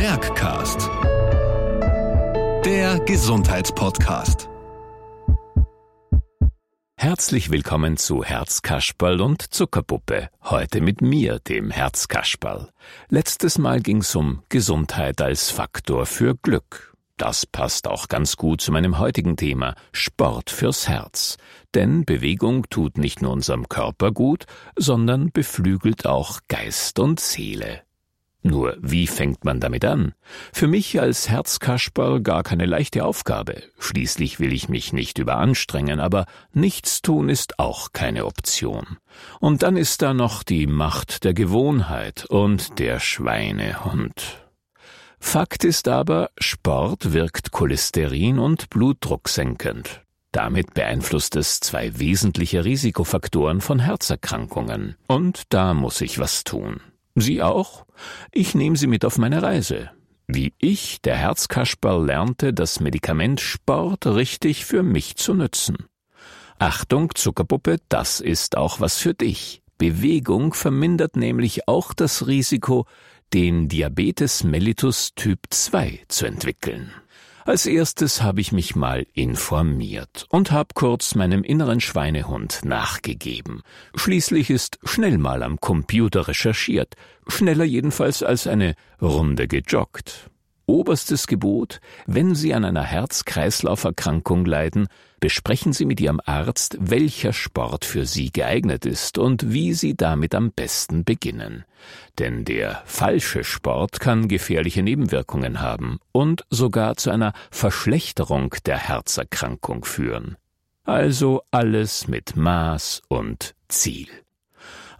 Merckcast. Der Gesundheitspodcast. Herzlich willkommen zu Herzkasperl und Zuckerpuppe. Heute mit mir, dem Herzkasperl. Letztes Mal ging's um Gesundheit als Faktor für Glück. Das passt auch ganz gut zu meinem heutigen Thema Sport fürs Herz. Denn Bewegung tut nicht nur unserem Körper gut, sondern beflügelt auch Geist und Seele. Nur wie fängt man damit an? Für mich als Herzkasperl gar keine leichte Aufgabe. Schließlich will ich mich nicht überanstrengen, aber nichts tun ist auch keine Option. Und dann ist da noch die Macht der Gewohnheit und der Schweinehund. Fakt ist aber, Sport wirkt Cholesterin und Blutdruck senkend. Damit beeinflusst es zwei wesentliche Risikofaktoren von Herzerkrankungen. Und da muss ich was tun. Sie auch? Ich nehme Sie mit auf meine Reise. Wie ich, der Herzkasperl, lernte, das Medikament Sport richtig für mich zu nützen. Achtung, Zuckerpuppe, das ist auch was für dich. Bewegung vermindert nämlich auch das Risiko, den Diabetes mellitus Typ 2 zu entwickeln. Als erstes habe ich mich mal informiert und habe kurz meinem inneren Schweinehund nachgegeben. Schließlich ist schnell mal am Computer recherchiert, schneller jedenfalls als eine Runde gejoggt. Oberstes Gebot, wenn Sie an einer Herz-Kreislauf-Erkrankung leiden, besprechen Sie mit Ihrem Arzt, welcher Sport für Sie geeignet ist und wie Sie damit am besten beginnen. Denn der falsche Sport kann gefährliche Nebenwirkungen haben und sogar zu einer Verschlechterung der Herzerkrankung führen. Also alles mit Maß und Ziel.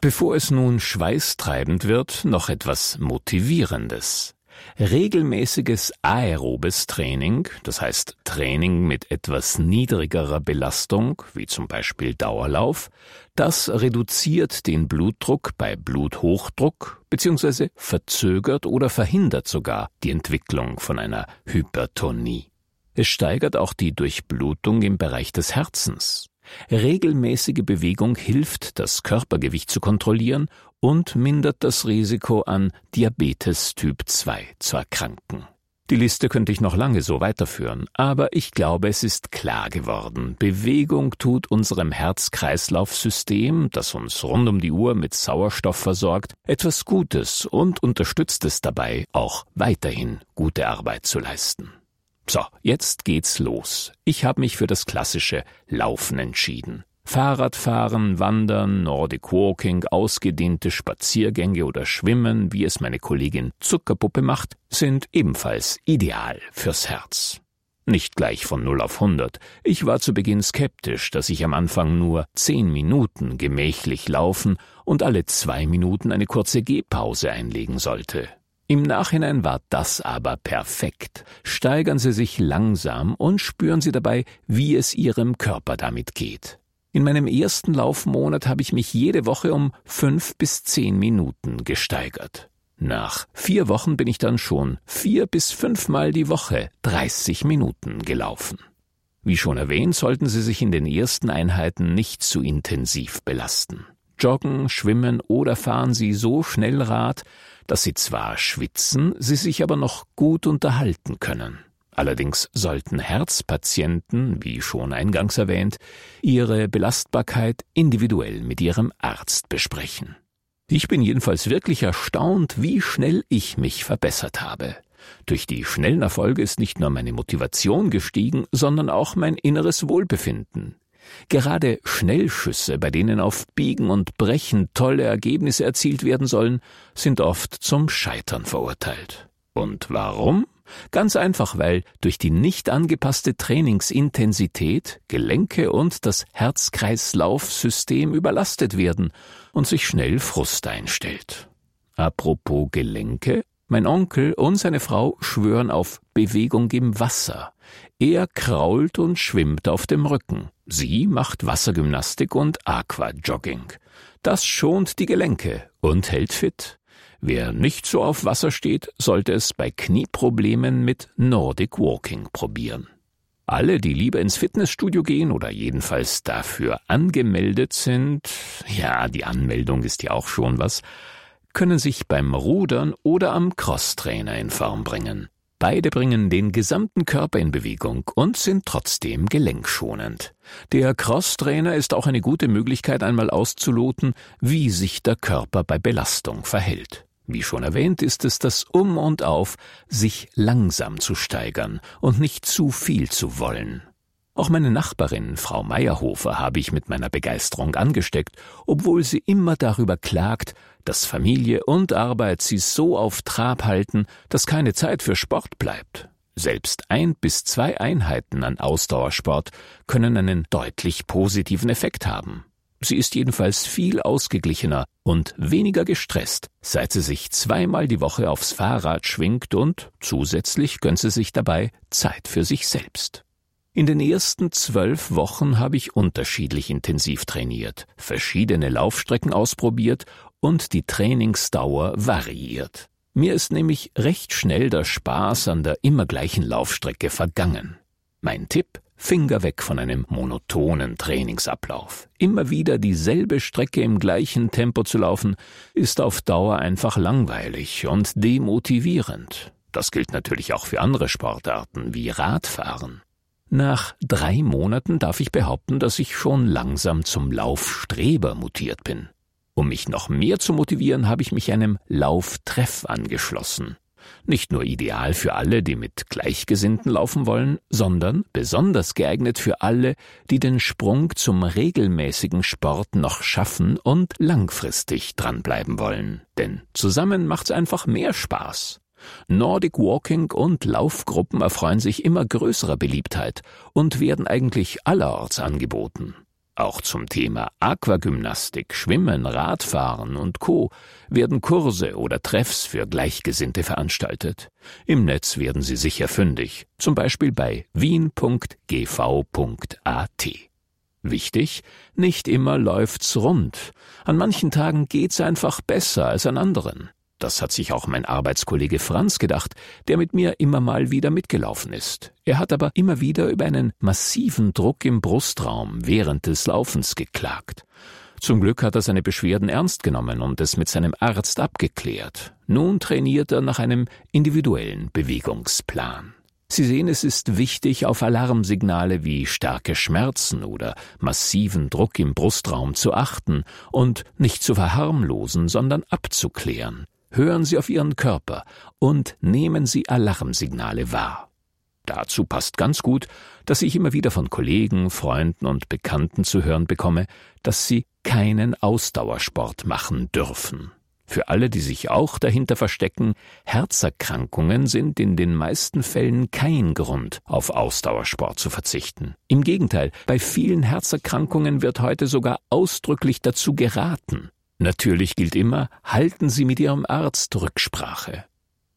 Bevor es nun schweißtreibend wird, noch etwas Motivierendes. Regelmäßiges aerobes Training, das heißt Training mit etwas niedrigerer Belastung, wie zum Beispiel Dauerlauf, das reduziert den Blutdruck bei Bluthochdruck bzw. verzögert oder verhindert sogar die Entwicklung von einer Hypertonie. Es steigert auch die Durchblutung im Bereich des Herzens. Regelmäßige Bewegung hilft, das Körpergewicht zu kontrollieren und mindert das Risiko an Diabetes Typ 2 zu erkranken. Die Liste könnte ich noch lange so weiterführen, aber ich glaube, es ist klar geworden. Bewegung tut unserem Herz-Kreislauf-System, das uns rund um die Uhr mit Sauerstoff versorgt, etwas Gutes und unterstützt es dabei, auch weiterhin gute Arbeit zu leisten. So, jetzt geht's los. Ich habe mich für das klassische Laufen entschieden. Fahrradfahren, Wandern, Nordic Walking, ausgedehnte Spaziergänge oder Schwimmen, wie es meine Kollegin Zuckerpuppe macht, sind ebenfalls ideal fürs Herz. Nicht gleich von 0 auf 100. Ich war zu Beginn skeptisch, dass ich am Anfang nur 10 Minuten gemächlich laufen und alle zwei Minuten eine kurze Gehpause einlegen sollte. Im Nachhinein war das aber perfekt. Steigern Sie sich langsam und spüren Sie dabei, wie es Ihrem Körper damit geht. In meinem ersten Laufmonat habe ich mich jede Woche um fünf bis zehn Minuten gesteigert. Nach vier Wochen bin ich dann schon vier bis fünfmal die Woche 30 Minuten gelaufen. Wie schon erwähnt, sollten Sie sich in den ersten Einheiten nicht zu intensiv belasten. Joggen, schwimmen oder fahren Sie so schnell Rad, dass Sie zwar schwitzen, Sie sich aber noch gut unterhalten können. Allerdings sollten Herzpatienten, wie schon eingangs erwähnt, ihre Belastbarkeit individuell mit ihrem Arzt besprechen. Ich bin jedenfalls wirklich erstaunt, wie schnell ich mich verbessert habe. Durch die schnellen Erfolge ist nicht nur meine Motivation gestiegen, sondern auch mein inneres Wohlbefinden. Gerade Schnellschüsse, bei denen auf Biegen und Brechen tolle Ergebnisse erzielt werden sollen, sind oft zum Scheitern verurteilt. Und warum? Ganz einfach, weil durch die nicht angepasste Trainingsintensität Gelenke und das Herz-Kreislauf-System überlastet werden und sich schnell Frust einstellt. Apropos Gelenke, mein Onkel und seine Frau schwören auf Bewegung im Wasser. Er krault und schwimmt auf dem Rücken. Sie macht Wassergymnastik und Aquajogging. Das schont die Gelenke und hält fit. Wer nicht so auf Wasser steht, sollte es bei Knieproblemen mit Nordic Walking probieren. Alle, die lieber ins Fitnessstudio gehen oder jedenfalls dafür angemeldet sind, ja, die Anmeldung ist ja auch schon was, können sich beim Rudern oder am Crosstrainer in Form bringen. Beide bringen den gesamten Körper in Bewegung und sind trotzdem gelenkschonend. Der Crosstrainer ist auch eine gute Möglichkeit, einmal auszuloten, wie sich der Körper bei Belastung verhält. Wie schon erwähnt, ist es das Um und Auf, sich langsam zu steigern und nicht zu viel zu wollen. Auch meine Nachbarin, Frau Meyerhofer, habe ich mit meiner Begeisterung angesteckt, obwohl sie immer darüber klagt, dass Familie und Arbeit sie so auf Trab halten, dass keine Zeit für Sport bleibt. Selbst ein bis zwei Einheiten an Ausdauersport können einen deutlich positiven Effekt haben. Sie ist jedenfalls viel ausgeglichener und weniger gestresst, seit sie sich zweimal die Woche aufs Fahrrad schwingt und zusätzlich gönnt sie sich dabei Zeit für sich selbst. In den ersten zwölf Wochen habe ich unterschiedlich intensiv trainiert, verschiedene Laufstrecken ausprobiert und die Trainingsdauer variiert. Mir ist nämlich recht schnell der Spaß an der immer gleichen Laufstrecke vergangen. Mein Tipp Finger weg von einem monotonen Trainingsablauf. Immer wieder dieselbe Strecke im gleichen Tempo zu laufen, ist auf Dauer einfach langweilig und demotivierend. Das gilt natürlich auch für andere Sportarten wie Radfahren. Nach drei Monaten darf ich behaupten, dass ich schon langsam zum Laufstreber mutiert bin. Um mich noch mehr zu motivieren, habe ich mich einem Lauftreff angeschlossen. Nicht nur ideal für alle, die mit Gleichgesinnten laufen wollen, sondern besonders geeignet für alle, die den Sprung zum regelmäßigen Sport noch schaffen und langfristig dranbleiben wollen. Denn zusammen macht's einfach mehr Spaß. Nordic Walking und Laufgruppen erfreuen sich immer größerer Beliebtheit und werden eigentlich allerorts angeboten. Auch zum Thema Aquagymnastik, Schwimmen, Radfahren und Co. werden Kurse oder Treffs für Gleichgesinnte veranstaltet. Im Netz werden sie sicher fündig, zum Beispiel bei wien.gv.at. Wichtig, nicht immer läuft's rund. An manchen Tagen geht's einfach besser als an anderen. Das hat sich auch mein Arbeitskollege Franz gedacht, der mit mir immer mal wieder mitgelaufen ist. Er hat aber immer wieder über einen massiven Druck im Brustraum während des Laufens geklagt. Zum Glück hat er seine Beschwerden ernst genommen und es mit seinem Arzt abgeklärt. Nun trainiert er nach einem individuellen Bewegungsplan. Sie sehen, es ist wichtig, auf Alarmsignale wie starke Schmerzen oder massiven Druck im Brustraum zu achten und nicht zu verharmlosen, sondern abzuklären. Hören Sie auf Ihren Körper und nehmen Sie Alarmsignale wahr. Dazu passt ganz gut, dass ich immer wieder von Kollegen, Freunden und Bekannten zu hören bekomme, dass sie keinen Ausdauersport machen dürfen. Für alle, die sich auch dahinter verstecken, Herzerkrankungen sind in den meisten Fällen kein Grund, auf Ausdauersport zu verzichten. Im Gegenteil, bei vielen Herzerkrankungen wird heute sogar ausdrücklich dazu geraten. Natürlich gilt immer, halten Sie mit Ihrem Arzt Rücksprache.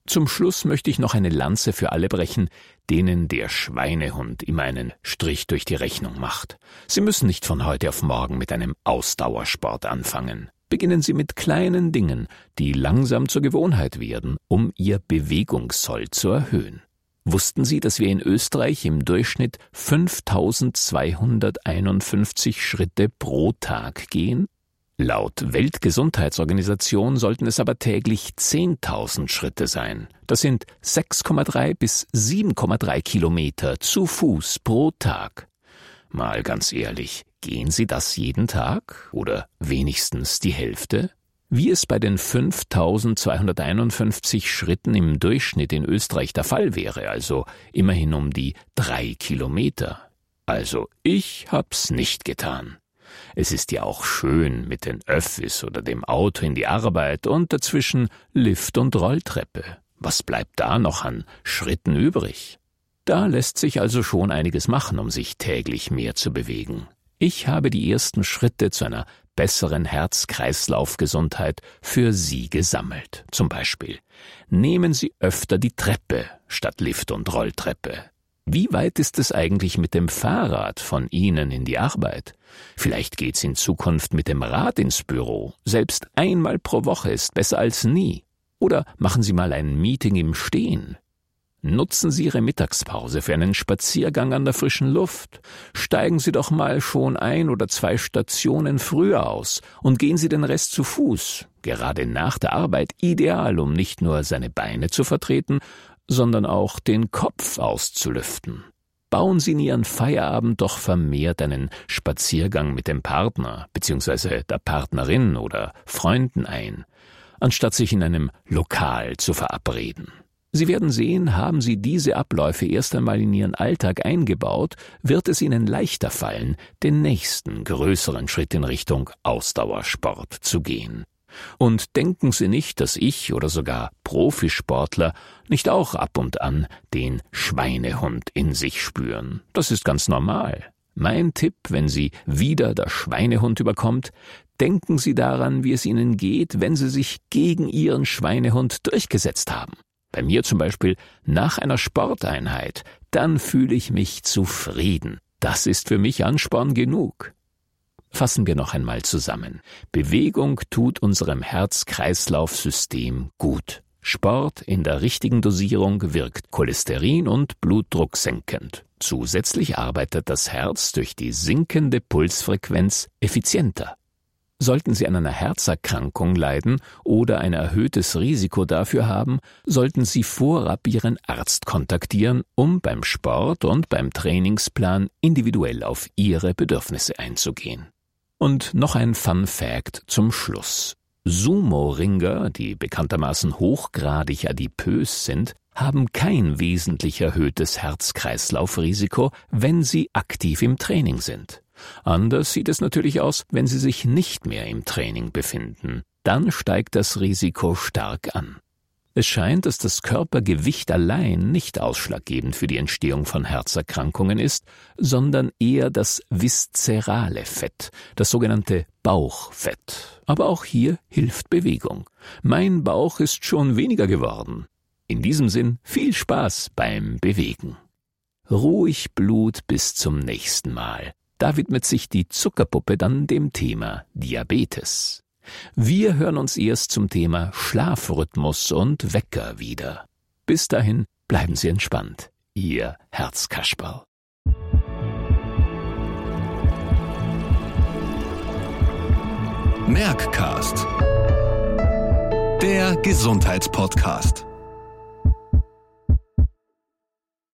Zum Schluss möchte ich noch eine Lanze für alle brechen, denen der Schweinehund immer einen Strich durch die Rechnung macht. Sie müssen nicht von heute auf morgen mit einem Ausdauersport anfangen. Beginnen Sie mit kleinen Dingen, die langsam zur Gewohnheit werden, um Ihr Bewegungssoll zu erhöhen. Wussten Sie, dass wir in Österreich im Durchschnitt 5251 Schritte pro Tag gehen? Laut Weltgesundheitsorganisation sollten es aber täglich 10.000 Schritte sein. Das sind 6,3 bis 7,3 Kilometer zu Fuß pro Tag. Mal ganz ehrlich, gehen Sie das jeden Tag oder wenigstens die Hälfte? Wie es bei den 5251 Schritten im Durchschnitt in Österreich der Fall wäre, also immerhin um die drei Kilometer. Also ich hab's nicht getan. Es ist ja auch schön mit den Öffis oder dem Auto in die Arbeit und dazwischen Lift und Rolltreppe. Was bleibt da noch an Schritten übrig? Da lässt sich also schon einiges machen, um sich täglich mehr zu bewegen. Ich habe die ersten Schritte zu einer besseren Herz-Kreislauf-Gesundheit für Sie gesammelt. Zum Beispiel nehmen Sie öfter die Treppe statt Lift und Rolltreppe. Wie weit ist es eigentlich mit dem Fahrrad von Ihnen in die Arbeit? Vielleicht geht's in Zukunft mit dem Rad ins Büro. Selbst einmal pro Woche ist besser als nie. Oder machen Sie mal ein Meeting im Stehen. Nutzen Sie Ihre Mittagspause für einen Spaziergang an der frischen Luft. Steigen Sie doch mal schon ein oder zwei Stationen früher aus und gehen Sie den Rest zu Fuß. Gerade nach der Arbeit ideal, um nicht nur seine Beine zu vertreten, sondern auch den Kopf auszulüften. Bauen Sie in Ihren Feierabend doch vermehrt einen Spaziergang mit dem Partner bzw. der Partnerin oder Freunden ein, anstatt sich in einem Lokal zu verabreden. Sie werden sehen, haben Sie diese Abläufe erst einmal in Ihren Alltag eingebaut, wird es Ihnen leichter fallen, den nächsten größeren Schritt in Richtung Ausdauersport zu gehen. Und denken Sie nicht, dass ich oder sogar Profisportler nicht auch ab und an den Schweinehund in sich spüren. Das ist ganz normal. Mein Tipp, wenn Sie wieder der Schweinehund überkommt, denken Sie daran, wie es Ihnen geht, wenn Sie sich gegen Ihren Schweinehund durchgesetzt haben bei mir zum Beispiel nach einer Sporteinheit, dann fühle ich mich zufrieden. Das ist für mich Ansporn genug. Fassen wir noch einmal zusammen. Bewegung tut unserem Herz-Kreislauf-System gut. Sport in der richtigen Dosierung wirkt Cholesterin und Blutdruck senkend. Zusätzlich arbeitet das Herz durch die sinkende Pulsfrequenz effizienter. Sollten Sie an einer Herzerkrankung leiden oder ein erhöhtes Risiko dafür haben, sollten Sie vorab Ihren Arzt kontaktieren, um beim Sport und beim Trainingsplan individuell auf Ihre Bedürfnisse einzugehen. Und noch ein Fun Fact zum Schluss. Sumo-Ringer, die bekanntermaßen hochgradig adipös sind, haben kein wesentlich erhöhtes Herz-Kreislauf-Risiko, wenn sie aktiv im Training sind. Anders sieht es natürlich aus, wenn Sie sich nicht mehr im Training befinden. Dann steigt das Risiko stark an. Es scheint, dass das Körpergewicht allein nicht ausschlaggebend für die Entstehung von Herzerkrankungen ist, sondern eher das viszerale Fett, das sogenannte Bauchfett. Aber auch hier hilft Bewegung. Mein Bauch ist schon weniger geworden. In diesem Sinn viel Spaß beim Bewegen. Ruhig Blut bis zum nächsten Mal. Da widmet sich die Zuckerpuppe dann dem Thema Diabetes. Wir hören uns erst zum Thema Schlafrhythmus und Wecker wieder. Bis dahin bleiben Sie entspannt. Ihr Herzkasperl. Merckcast. Der Gesundheitspodcast.